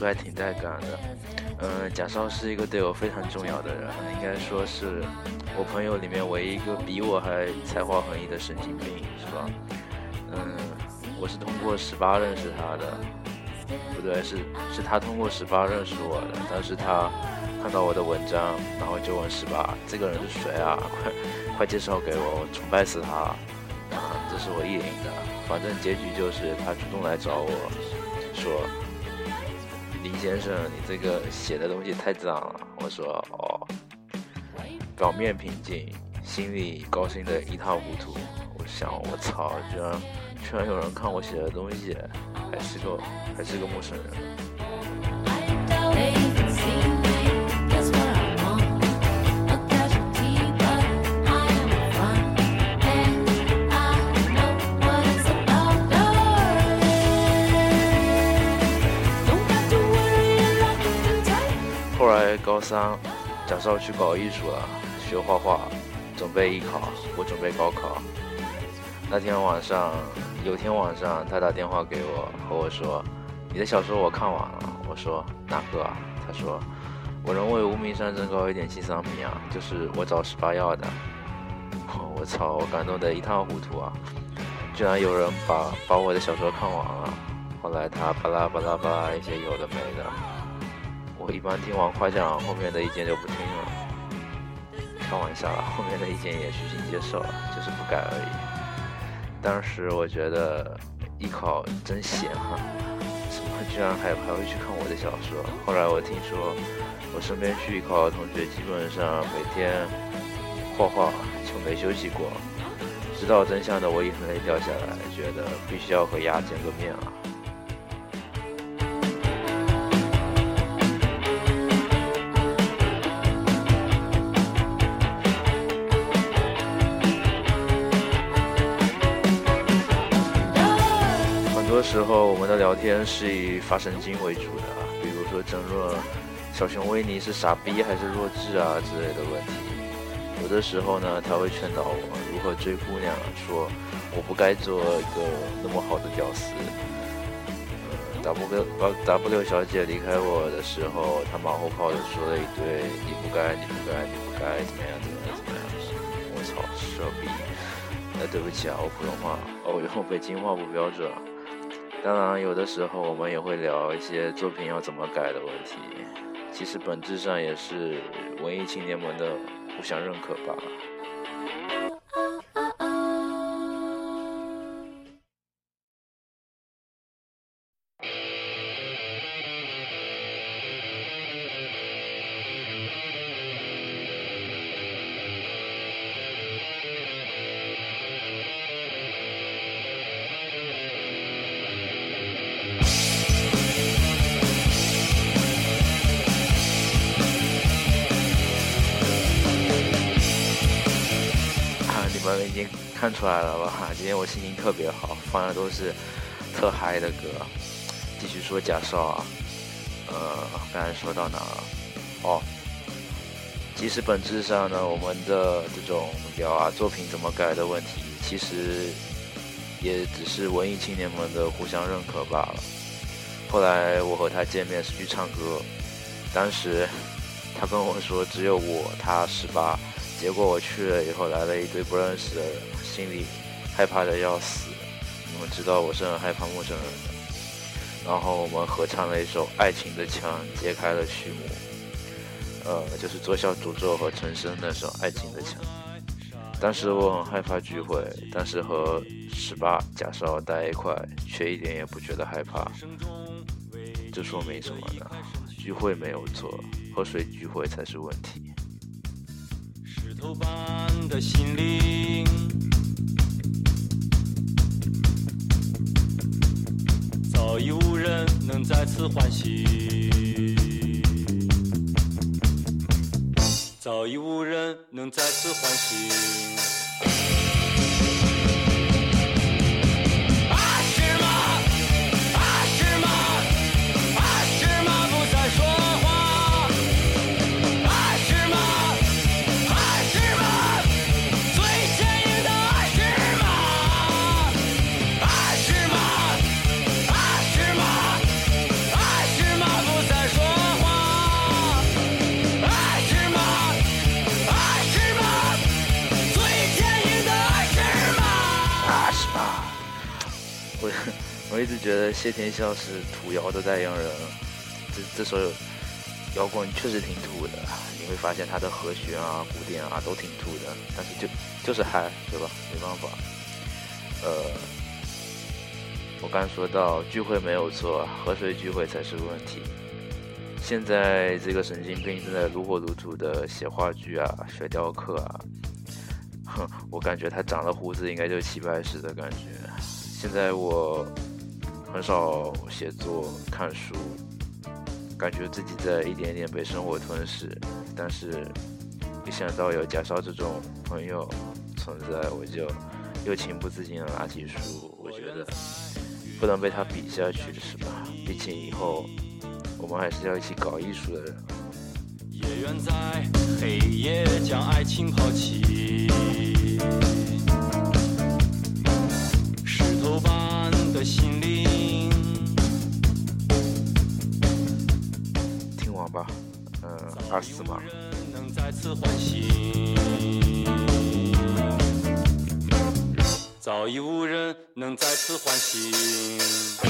都还挺带感的。嗯，贾少是一个对我非常重要的人，应该说是我朋友里面唯一一个比我还才华横溢的神经病，是吧？嗯，我是通过十八认识他的，不对，是是他通过十八认识我的。但是他看到我的文章，然后就问十八：“这个人是谁啊？快 快介绍给我，我崇拜死他！”啊，这是我意淫的。反正结局就是他主动来找我说。林先生，你这个写的东西太脏了。我说哦，表面平静，心里高兴的一塌糊涂。我想，我操，居然居然有人看我写的东西，还是个还是个陌生人。高三，贾少去搞艺术了，学画画，准备艺考，我准备高考。那天晚上，有天晚上，他打电话给我，和我说：“你的小说我看完了。”我说：“哪个啊？”他说：“我认为无名山真高一点七三米啊，就是我找十八要的。”我操！我感动得一塌糊涂啊！居然有人把把我的小说看完了。后来他巴拉巴拉巴拉一些有的没的。我一般听完夸奖，后面的意见就不听了。开玩笑了，后面的意见也虚心接受了，就是不改而已。当时我觉得艺考真闲哈，怎么居然还还会去看我的小说？后来我听说，我身边去艺考的同学基本上每天画画就没休息过。知道真相的我眼泪掉下来，觉得必须要和丫见个面啊。时候，我们的聊天是以发神经为主的，比如说争论小熊维尼是傻逼还是弱智啊之类的问题。有的时候呢，他会劝导我如何追姑娘，说我不该做一个那么好的屌丝。W W 小姐离开我的时候，他马后炮的说了一堆你不该，你不该，你不该怎么样怎么样怎么样。我操，傻逼！哎，对不起啊，我普通话哦，用北京话不标准。啊当然，有的时候我们也会聊一些作品要怎么改的问题，其实本质上也是文艺青年们的互相认可罢了看出来了吧？今天我心情特别好，放的都是特嗨的歌。继续说贾少啊，呃，刚才说到哪了？哦，其实本质上呢，我们的这种聊啊作品怎么改的问题，其实也只是文艺青年们的互相认可罢了。后来我和他见面是去唱歌，当时他跟我说只有我他十八。结果我去了以后，来了一堆不认识的人，心里害怕的要死。你们知道我是很害怕陌生人的。然后我们合唱了一首《爱情的枪》，揭开了序幕。呃，就是左小诅咒和陈升那首《爱情的枪》。当时我很害怕聚会，但是和十八假少待一块，却一点也不觉得害怕。这说明什么呢？聚会没有错，和谁聚会才是问题。石头般的心灵，再次唤醒，早已无人能再次唤醒。觉得谢天笑是土窑的代言人，这这首摇滚确实挺土的，你会发现他的和弦啊、鼓点啊都挺土的，但是就就是嗨，对吧？没办法。呃，我刚说到聚会没有错，和谁聚会才是问题。现在这个神经病正在如火如荼的写话剧啊、学雕刻啊，哼，我感觉他长了胡子应该就是齐白石的感觉。现在我很少写作、看书，感觉自己在一点点被生活吞噬。但是，一想到有贾少这种朋友存在，我就又情不自禁的拿起书。我觉得不能被他比下去，是吧？毕竟以后我们还是要一起搞艺术的人。也愿在黑夜将爱情抛弃。石头般的心灵。吧，嗯，二四嘛。早已无人能再次唤醒。